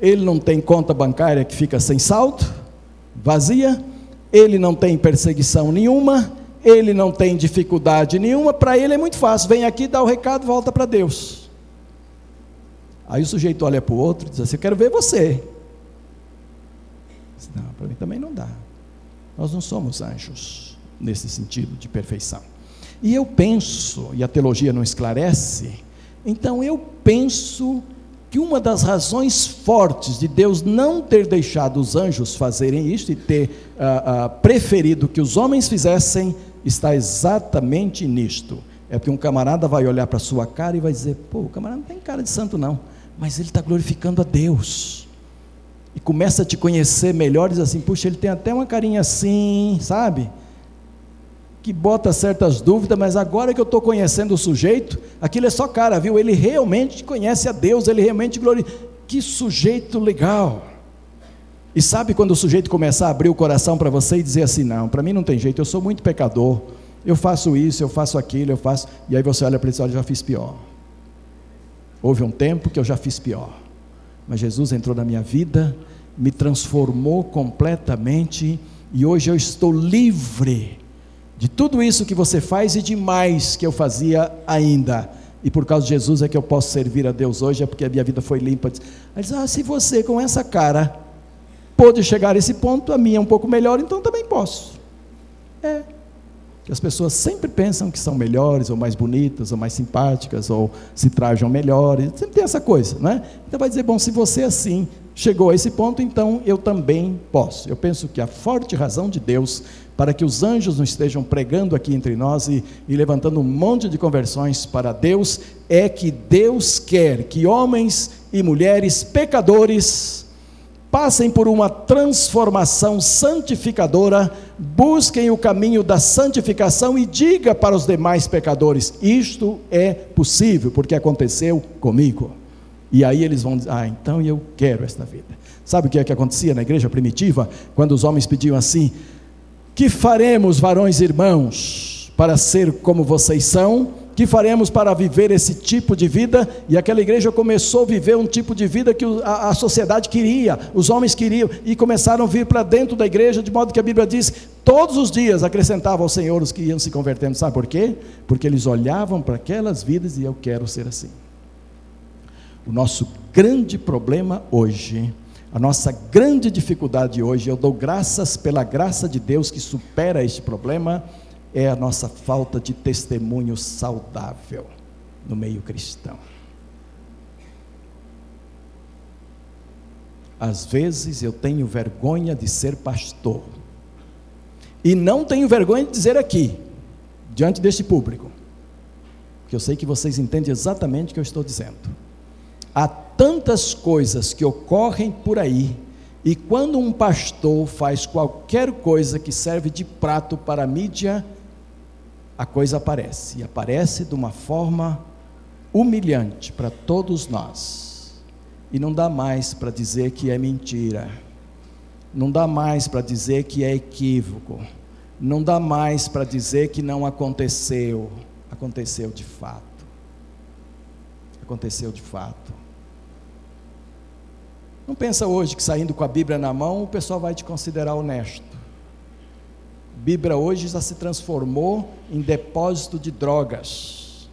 ele não tem conta bancária que fica sem saldo, vazia, ele não tem perseguição nenhuma ele não tem dificuldade nenhuma, para ele é muito fácil, vem aqui, dá o recado, volta para Deus. Aí o sujeito olha para o outro e diz assim: Eu quero ver você. Não, para mim também não dá. Nós não somos anjos nesse sentido de perfeição. E eu penso, e a teologia não esclarece, então eu penso que uma das razões fortes de Deus não ter deixado os anjos fazerem isto e ter uh, uh, preferido que os homens fizessem está exatamente nisto. É porque um camarada vai olhar para a sua cara e vai dizer: pô, o camarada não tem cara de santo, não, mas ele está glorificando a Deus. E começa a te conhecer melhor, diz assim: puxa, ele tem até uma carinha assim, sabe? Que bota certas dúvidas, mas agora que eu estou conhecendo o sujeito, aquilo é só cara, viu? Ele realmente conhece a Deus, ele realmente glorifica. Que sujeito legal. E sabe quando o sujeito começar a abrir o coração para você e dizer assim: não, para mim não tem jeito, eu sou muito pecador, eu faço isso, eu faço aquilo, eu faço. E aí você olha para ele e diz: olha, já fiz pior. Houve um tempo que eu já fiz pior, mas Jesus entrou na minha vida, me transformou completamente e hoje eu estou livre de tudo isso que você faz e de mais que eu fazia ainda. E por causa de Jesus é que eu posso servir a Deus hoje, é porque a minha vida foi limpa. Aí diz: ah, se você com essa cara pôde chegar a esse ponto, a minha é um pouco melhor, então também posso. É. As pessoas sempre pensam que são melhores, ou mais bonitas, ou mais simpáticas, ou se trajam melhores, sempre tem essa coisa, não é? Então vai dizer, bom, se você assim chegou a esse ponto, então eu também posso. Eu penso que a forte razão de Deus para que os anjos não estejam pregando aqui entre nós e, e levantando um monte de conversões para Deus, é que Deus quer que homens e mulheres pecadores passem por uma transformação santificadora, busquem o caminho da santificação e diga para os demais pecadores: isto é possível, porque aconteceu comigo. E aí eles vão dizer: ah, então eu quero esta vida. Sabe o que é que acontecia na igreja primitiva? Quando os homens pediam assim: que faremos, varões irmãos, para ser como vocês são? Que faremos para viver esse tipo de vida? E aquela igreja começou a viver um tipo de vida que a, a sociedade queria, os homens queriam, e começaram a vir para dentro da igreja, de modo que a Bíblia diz: todos os dias acrescentavam ao Senhor os que iam se convertendo. Sabe por quê? Porque eles olhavam para aquelas vidas e eu quero ser assim. O nosso grande problema hoje, a nossa grande dificuldade hoje, eu dou graças pela graça de Deus que supera este problema é a nossa falta de testemunho saudável no meio cristão. Às vezes eu tenho vergonha de ser pastor. E não tenho vergonha de dizer aqui, diante deste público, porque eu sei que vocês entendem exatamente o que eu estou dizendo. Há tantas coisas que ocorrem por aí, e quando um pastor faz qualquer coisa que serve de prato para a mídia, a coisa aparece, e aparece de uma forma humilhante para todos nós. E não dá mais para dizer que é mentira, não dá mais para dizer que é equívoco, não dá mais para dizer que não aconteceu, aconteceu de fato. Aconteceu de fato. Não pensa hoje que saindo com a Bíblia na mão o pessoal vai te considerar honesto. Bíblia hoje já se transformou em depósito de drogas.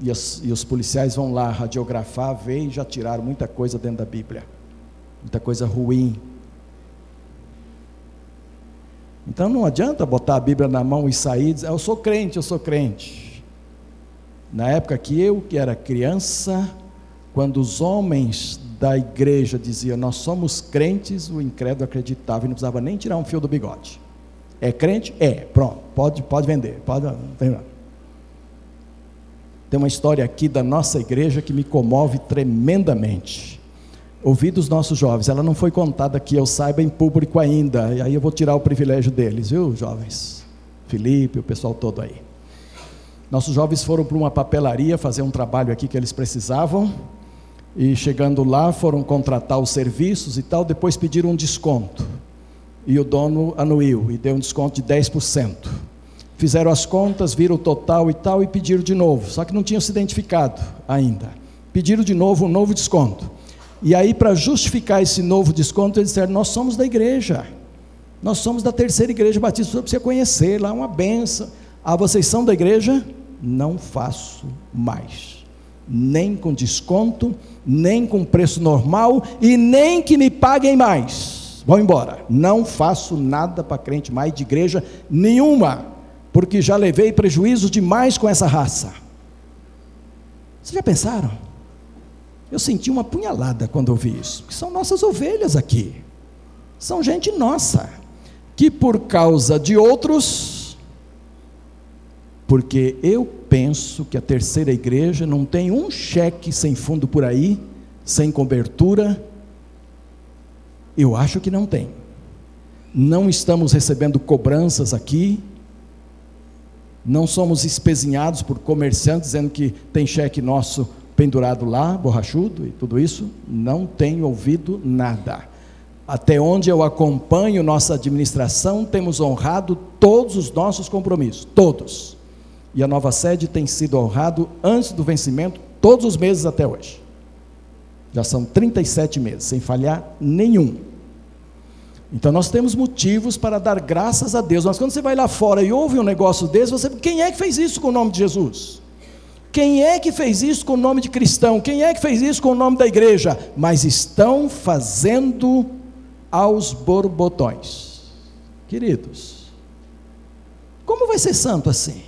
E, as, e os policiais vão lá radiografar, ver e já tiraram muita coisa dentro da Bíblia. Muita coisa ruim. Então não adianta botar a Bíblia na mão e sair e dizer, eu sou crente, eu sou crente. Na época que eu, que era criança, quando os homens da igreja diziam, nós somos crentes, o incrédulo acreditava e não precisava nem tirar um fio do bigode. É crente? É. Pronto, pode, pode vender. Pode, tem, tem uma história aqui da nossa igreja que me comove tremendamente. Ouvi dos nossos jovens, ela não foi contada aqui, eu saiba em público ainda, e aí eu vou tirar o privilégio deles, viu, jovens? Felipe, o pessoal todo aí. Nossos jovens foram para uma papelaria fazer um trabalho aqui que eles precisavam, e chegando lá foram contratar os serviços e tal, depois pediram um desconto e o dono anuiu e deu um desconto de 10%. Fizeram as contas, viram o total e tal e pediram de novo, só que não tinham se identificado ainda. Pediram de novo um novo desconto. E aí, para justificar esse novo desconto, eles disseram: Nós somos da igreja, nós somos da terceira igreja batista, você conhecer, lá é uma benção. Ah, vocês são da igreja? Não faço mais, nem com desconto, nem com preço normal e nem que me paguem mais vão embora. Não faço nada para crente mais de igreja nenhuma, porque já levei prejuízo demais com essa raça. Vocês já pensaram? Eu senti uma punhalada quando ouvi isso, porque são nossas ovelhas aqui, são gente nossa, que por causa de outros, porque eu penso que a terceira igreja não tem um cheque sem fundo por aí, sem cobertura, eu acho que não tem. Não estamos recebendo cobranças aqui. Não somos espezinhados por comerciantes dizendo que tem cheque nosso pendurado lá, borrachudo e tudo isso. Não tenho ouvido nada. Até onde eu acompanho nossa administração, temos honrado todos os nossos compromissos, todos. E a nova sede tem sido honrado antes do vencimento, todos os meses até hoje. Já são 37 meses, sem falhar nenhum. Então nós temos motivos para dar graças a Deus. Mas quando você vai lá fora e ouve um negócio desse, você, quem é que fez isso com o nome de Jesus? Quem é que fez isso com o nome de cristão? Quem é que fez isso com o nome da igreja? Mas estão fazendo aos borbotões. Queridos, como vai ser santo assim?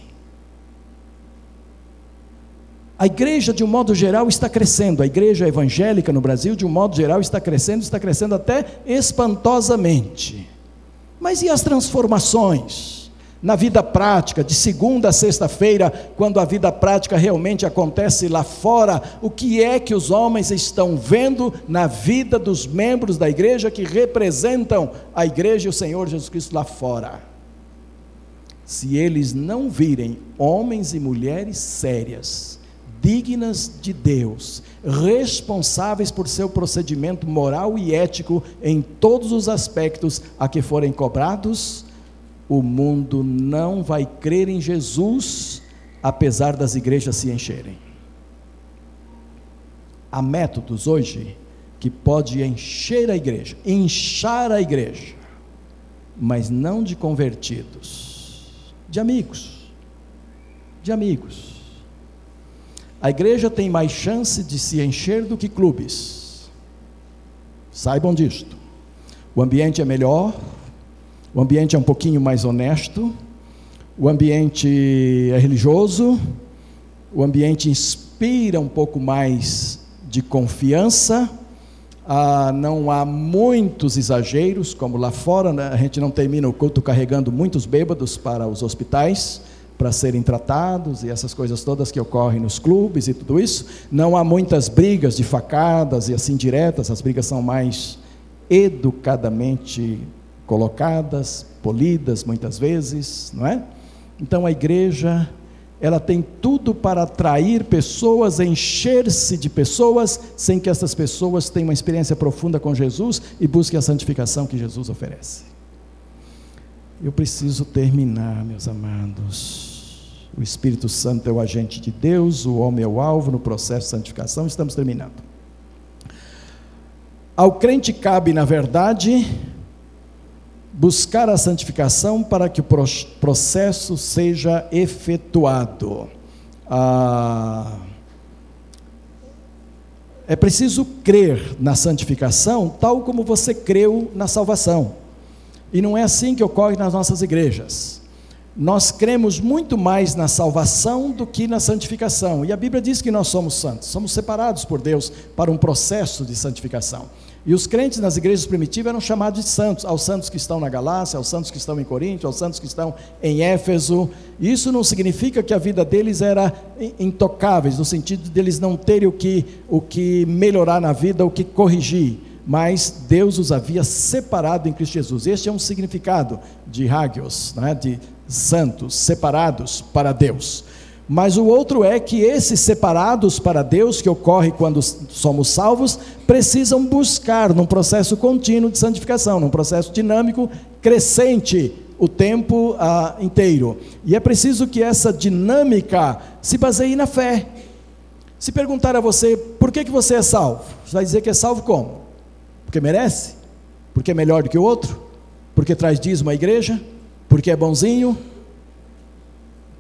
A igreja, de um modo geral, está crescendo. A igreja evangélica no Brasil, de um modo geral, está crescendo, está crescendo até espantosamente. Mas e as transformações? na vida prática, de segunda a sexta-feira, quando a vida prática realmente acontece lá fora, o que é que os homens estão vendo na vida dos membros da igreja que representam a igreja e o Senhor Jesus Cristo lá fora? Se eles não virem homens e mulheres sérias, dignas de Deus, responsáveis por seu procedimento moral e ético em todos os aspectos a que forem cobrados, o mundo não vai crer em Jesus, apesar das igrejas se encherem. Há métodos hoje que pode encher a igreja, inchar a igreja, mas não de convertidos, de amigos, de amigos. A igreja tem mais chance de se encher do que clubes. Saibam disto. O ambiente é melhor, o ambiente é um pouquinho mais honesto, o ambiente é religioso, o ambiente inspira um pouco mais de confiança, ah, não há muitos exageros, como lá fora, né? a gente não termina o culto carregando muitos bêbados para os hospitais para serem tratados e essas coisas todas que ocorrem nos clubes e tudo isso. Não há muitas brigas de facadas e assim diretas, as brigas são mais educadamente colocadas, polidas muitas vezes, não é? Então a igreja, ela tem tudo para atrair pessoas, encher-se de pessoas, sem que essas pessoas tenham uma experiência profunda com Jesus e busquem a santificação que Jesus oferece. Eu preciso terminar, meus amados. O Espírito Santo é o agente de Deus, o homem é o alvo no processo de santificação. Estamos terminando. Ao crente cabe, na verdade, buscar a santificação para que o processo seja efetuado. Ah, é preciso crer na santificação tal como você creu na salvação. E não é assim que ocorre nas nossas igrejas. Nós cremos muito mais na salvação do que na santificação. E a Bíblia diz que nós somos santos, somos separados por Deus para um processo de santificação. E os crentes nas igrejas primitivas eram chamados de santos, aos santos que estão na Galácia, aos santos que estão em Corinto, aos santos que estão em Éfeso. Isso não significa que a vida deles era intocáveis, no sentido de eles não terem o que, o que melhorar na vida, o que corrigir, mas Deus os havia separado em Cristo Jesus. Este é um significado de hagios, né, de santos, separados para Deus. Mas o outro é que esses separados para Deus, que ocorre quando somos salvos, precisam buscar num processo contínuo de santificação, num processo dinâmico, crescente, o tempo ah, inteiro. E é preciso que essa dinâmica se baseie na fé. Se perguntar a você por que, que você é salvo, você vai dizer que é salvo como? Porque merece? Porque é melhor do que o outro? Porque traz dízimo à igreja? Porque é bonzinho?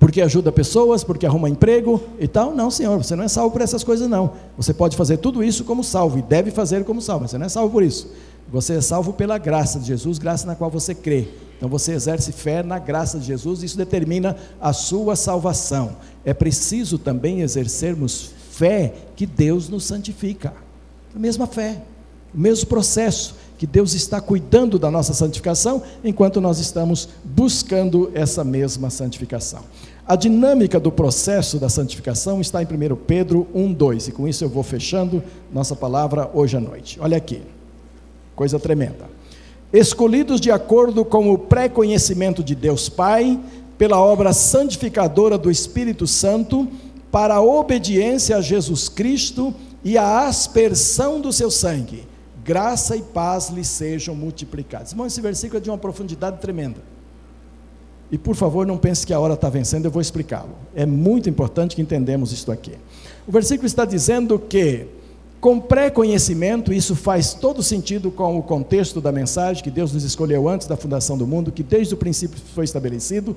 porque ajuda pessoas, porque arruma emprego e tal. Não, Senhor, você não é salvo por essas coisas, não. Você pode fazer tudo isso como salvo e deve fazer como salvo, mas você não é salvo por isso. Você é salvo pela graça de Jesus, graça na qual você crê. Então você exerce fé na graça de Jesus, isso determina a sua salvação. É preciso também exercermos fé que Deus nos santifica. A mesma fé, o mesmo processo que Deus está cuidando da nossa santificação enquanto nós estamos buscando essa mesma santificação. A dinâmica do processo da santificação está em 1 Pedro 1, 2, e com isso eu vou fechando nossa palavra hoje à noite. Olha aqui, coisa tremenda. Escolhidos de acordo com o pré-conhecimento de Deus Pai, pela obra santificadora do Espírito Santo, para a obediência a Jesus Cristo e a aspersão do seu sangue, graça e paz lhe sejam multiplicados. Irmão, esse versículo é de uma profundidade tremenda. E por favor, não pense que a hora está vencendo, eu vou explicá-lo. É muito importante que entendamos isto aqui. O versículo está dizendo que, com pré-conhecimento, isso faz todo sentido com o contexto da mensagem, que Deus nos escolheu antes da fundação do mundo, que desde o princípio foi estabelecido,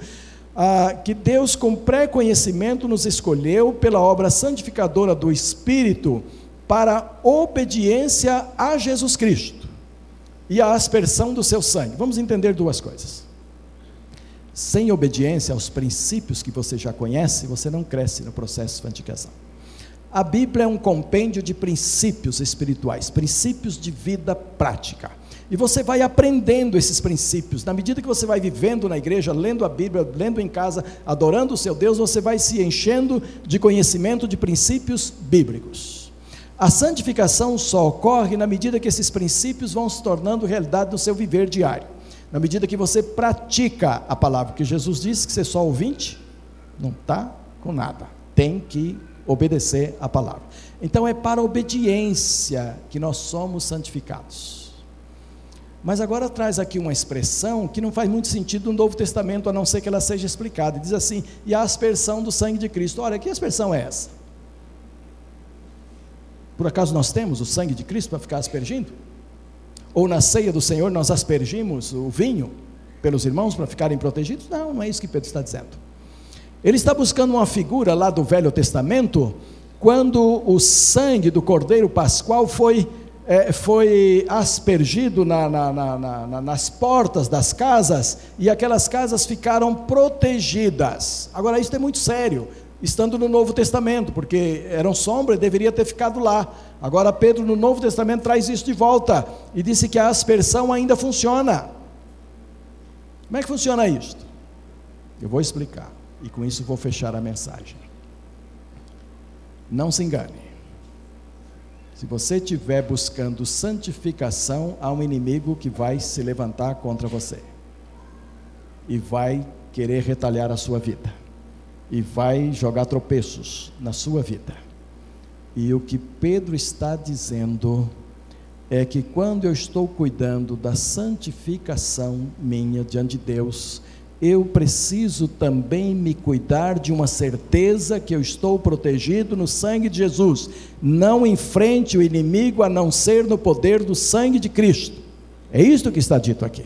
ah, que Deus, com pré-conhecimento, nos escolheu pela obra santificadora do Espírito para obediência a Jesus Cristo e a aspersão do seu sangue. Vamos entender duas coisas. Sem obediência aos princípios que você já conhece, você não cresce no processo de santificação. A Bíblia é um compêndio de princípios espirituais, princípios de vida prática. E você vai aprendendo esses princípios. Na medida que você vai vivendo na igreja, lendo a Bíblia, lendo em casa, adorando o seu Deus, você vai se enchendo de conhecimento de princípios bíblicos. A santificação só ocorre na medida que esses princípios vão se tornando realidade no seu viver diário. Na medida que você pratica a palavra, que Jesus disse que você é só ouvinte, não está com nada. Tem que obedecer a palavra. Então é para a obediência que nós somos santificados. Mas agora traz aqui uma expressão que não faz muito sentido no Novo Testamento, a não ser que ela seja explicada. Diz assim: e a aspersão do sangue de Cristo. Olha, que aspersão é essa? Por acaso nós temos o sangue de Cristo para ficar aspergindo? Ou na ceia do Senhor nós aspergimos o vinho pelos irmãos para ficarem protegidos? Não, não é isso que Pedro está dizendo. Ele está buscando uma figura lá do Velho Testamento, quando o sangue do Cordeiro Pascual foi é, foi aspergido na, na, na, nas portas das casas e aquelas casas ficaram protegidas. Agora, isso é muito sério, estando no Novo Testamento, porque eram sombra e deveria ter ficado lá. Agora, Pedro, no Novo Testamento, traz isso de volta e disse que a aspersão ainda funciona. Como é que funciona isto? Eu vou explicar e com isso vou fechar a mensagem. Não se engane. Se você estiver buscando santificação, há um inimigo que vai se levantar contra você e vai querer retalhar a sua vida e vai jogar tropeços na sua vida. E o que Pedro está dizendo é que quando eu estou cuidando da santificação minha diante de Deus, eu preciso também me cuidar de uma certeza que eu estou protegido no sangue de Jesus. Não enfrente o inimigo a não ser no poder do sangue de Cristo. É isto que está dito aqui.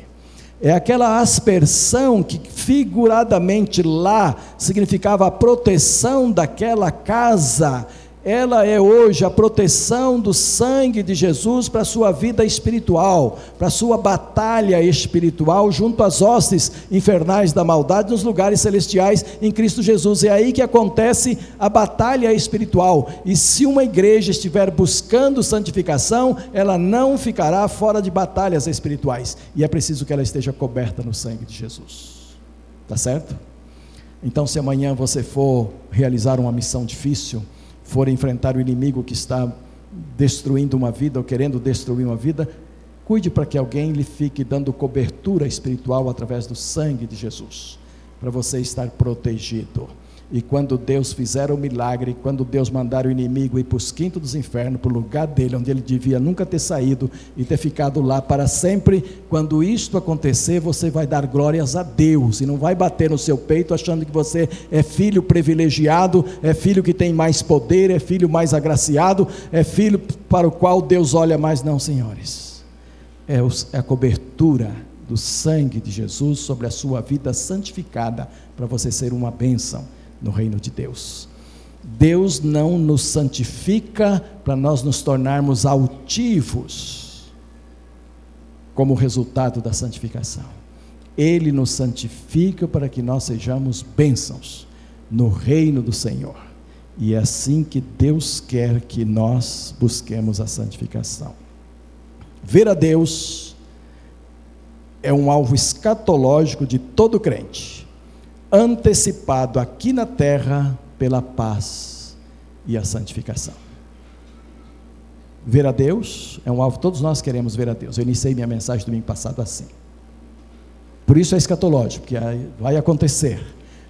É aquela aspersão que figuradamente lá significava a proteção daquela casa ela é hoje a proteção do sangue de Jesus para a sua vida espiritual, para a sua batalha espiritual junto às hostes infernais da maldade nos lugares celestiais em Cristo Jesus. É aí que acontece a batalha espiritual. E se uma igreja estiver buscando santificação, ela não ficará fora de batalhas espirituais. E é preciso que ela esteja coberta no sangue de Jesus. Tá certo? Então, se amanhã você for realizar uma missão difícil, for enfrentar o inimigo que está destruindo uma vida ou querendo destruir uma vida, cuide para que alguém lhe fique dando cobertura espiritual através do sangue de Jesus, para você estar protegido. E quando Deus fizer o milagre, quando Deus mandar o inimigo ir para os quintos dos infernos, para o lugar dele, onde ele devia nunca ter saído e ter ficado lá para sempre, quando isto acontecer, você vai dar glórias a Deus e não vai bater no seu peito achando que você é filho privilegiado, é filho que tem mais poder, é filho mais agraciado, é filho para o qual Deus olha mais. Não, senhores, é, é a cobertura do sangue de Jesus sobre a sua vida santificada para você ser uma bênção no reino de Deus. Deus não nos santifica para nós nos tornarmos altivos como resultado da santificação. Ele nos santifica para que nós sejamos bênçãos no reino do Senhor. E é assim que Deus quer que nós busquemos a santificação. Ver a Deus é um alvo escatológico de todo crente antecipado aqui na terra pela paz e a santificação. Ver a Deus é um alvo, todos nós queremos ver a Deus. Eu iniciei minha mensagem domingo passado assim. Por isso é escatológico, porque vai acontecer.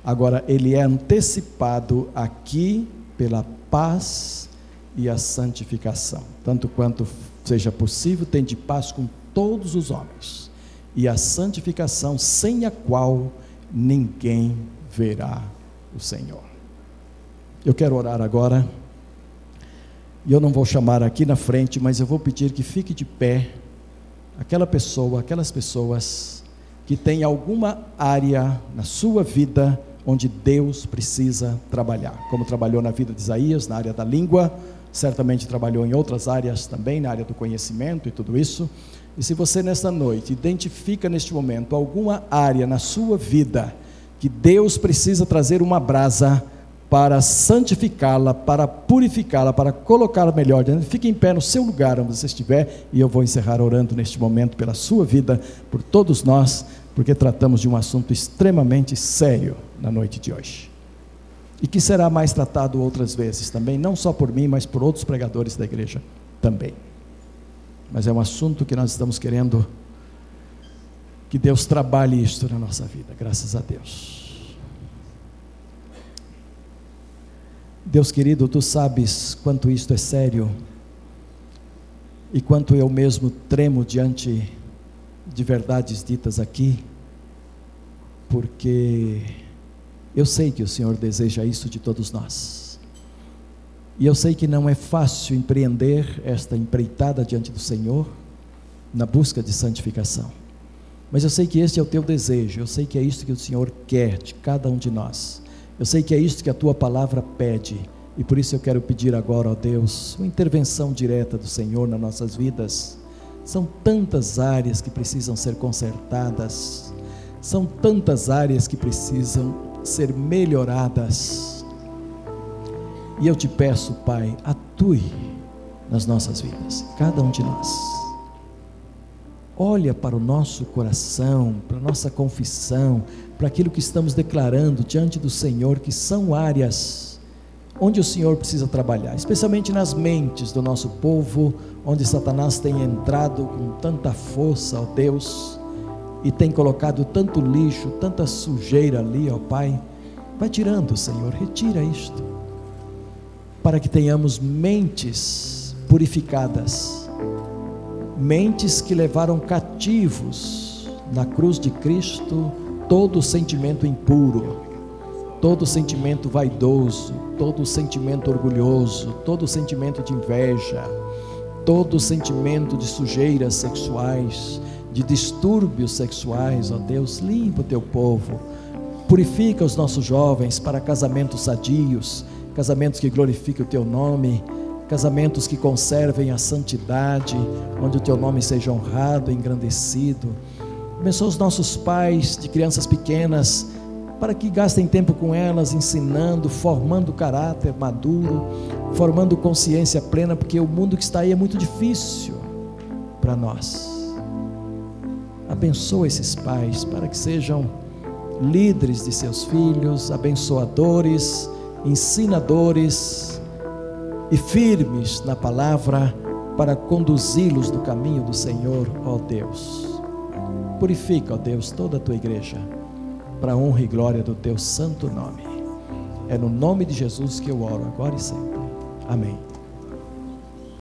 Agora, ele é antecipado aqui pela paz e a santificação. Tanto quanto seja possível, tem de paz com todos os homens. E a santificação, sem a qual ninguém verá o Senhor. Eu quero orar agora, e eu não vou chamar aqui na frente, mas eu vou pedir que fique de pé aquela pessoa, aquelas pessoas que têm alguma área na sua vida onde Deus precisa trabalhar, como trabalhou na vida de Isaías, na área da língua, certamente trabalhou em outras áreas também, na área do conhecimento e tudo isso. E se você nesta noite identifica neste momento alguma área na sua vida que Deus precisa trazer uma brasa, para santificá-la, para purificá-la, para colocá-la melhor. Fique em pé no seu lugar onde você estiver e eu vou encerrar orando neste momento pela sua vida, por todos nós, porque tratamos de um assunto extremamente sério na noite de hoje. E que será mais tratado outras vezes também, não só por mim, mas por outros pregadores da igreja também. Mas é um assunto que nós estamos querendo que Deus trabalhe isto na nossa vida, graças a Deus. Deus querido, tu sabes quanto isto é sério e quanto eu mesmo tremo diante de verdades ditas aqui, porque eu sei que o Senhor deseja isso de todos nós. E eu sei que não é fácil empreender esta empreitada diante do Senhor na busca de santificação. Mas eu sei que este é o teu desejo, eu sei que é isso que o Senhor quer de cada um de nós. Eu sei que é isso que a tua palavra pede, e por isso eu quero pedir agora, ó Deus, uma intervenção direta do Senhor nas nossas vidas. São tantas áreas que precisam ser consertadas, são tantas áreas que precisam ser melhoradas. E eu te peço, Pai, atue nas nossas vidas, cada um de nós olha para o nosso coração, para a nossa confissão, para aquilo que estamos declarando diante do Senhor, que são áreas onde o Senhor precisa trabalhar, especialmente nas mentes do nosso povo, onde Satanás tem entrado com tanta força, ó Deus, e tem colocado tanto lixo, tanta sujeira ali, ó Pai. Vai tirando, Senhor, retira isto, para que tenhamos mentes purificadas mentes que levaram cativos na cruz de Cristo todo sentimento impuro, todo sentimento vaidoso, todo sentimento orgulhoso, todo sentimento de inveja, todo sentimento de sujeiras sexuais, de distúrbios sexuais, ó Deus, limpa o teu povo, purifica os nossos jovens para casamentos sadios, casamentos que glorifiquem o teu nome casamentos que conservem a santidade, onde o teu nome seja honrado, engrandecido. Abençoa os nossos pais de crianças pequenas, para que gastem tempo com elas, ensinando, formando caráter maduro, formando consciência plena, porque o mundo que está aí é muito difícil para nós. Abençoa esses pais para que sejam líderes de seus filhos, abençoadores, ensinadores, e firmes na palavra para conduzi-los no caminho do Senhor, ó Deus. Purifica, ó Deus, toda a tua igreja, para a honra e glória do teu santo nome. É no nome de Jesus que eu oro agora e sempre. Amém.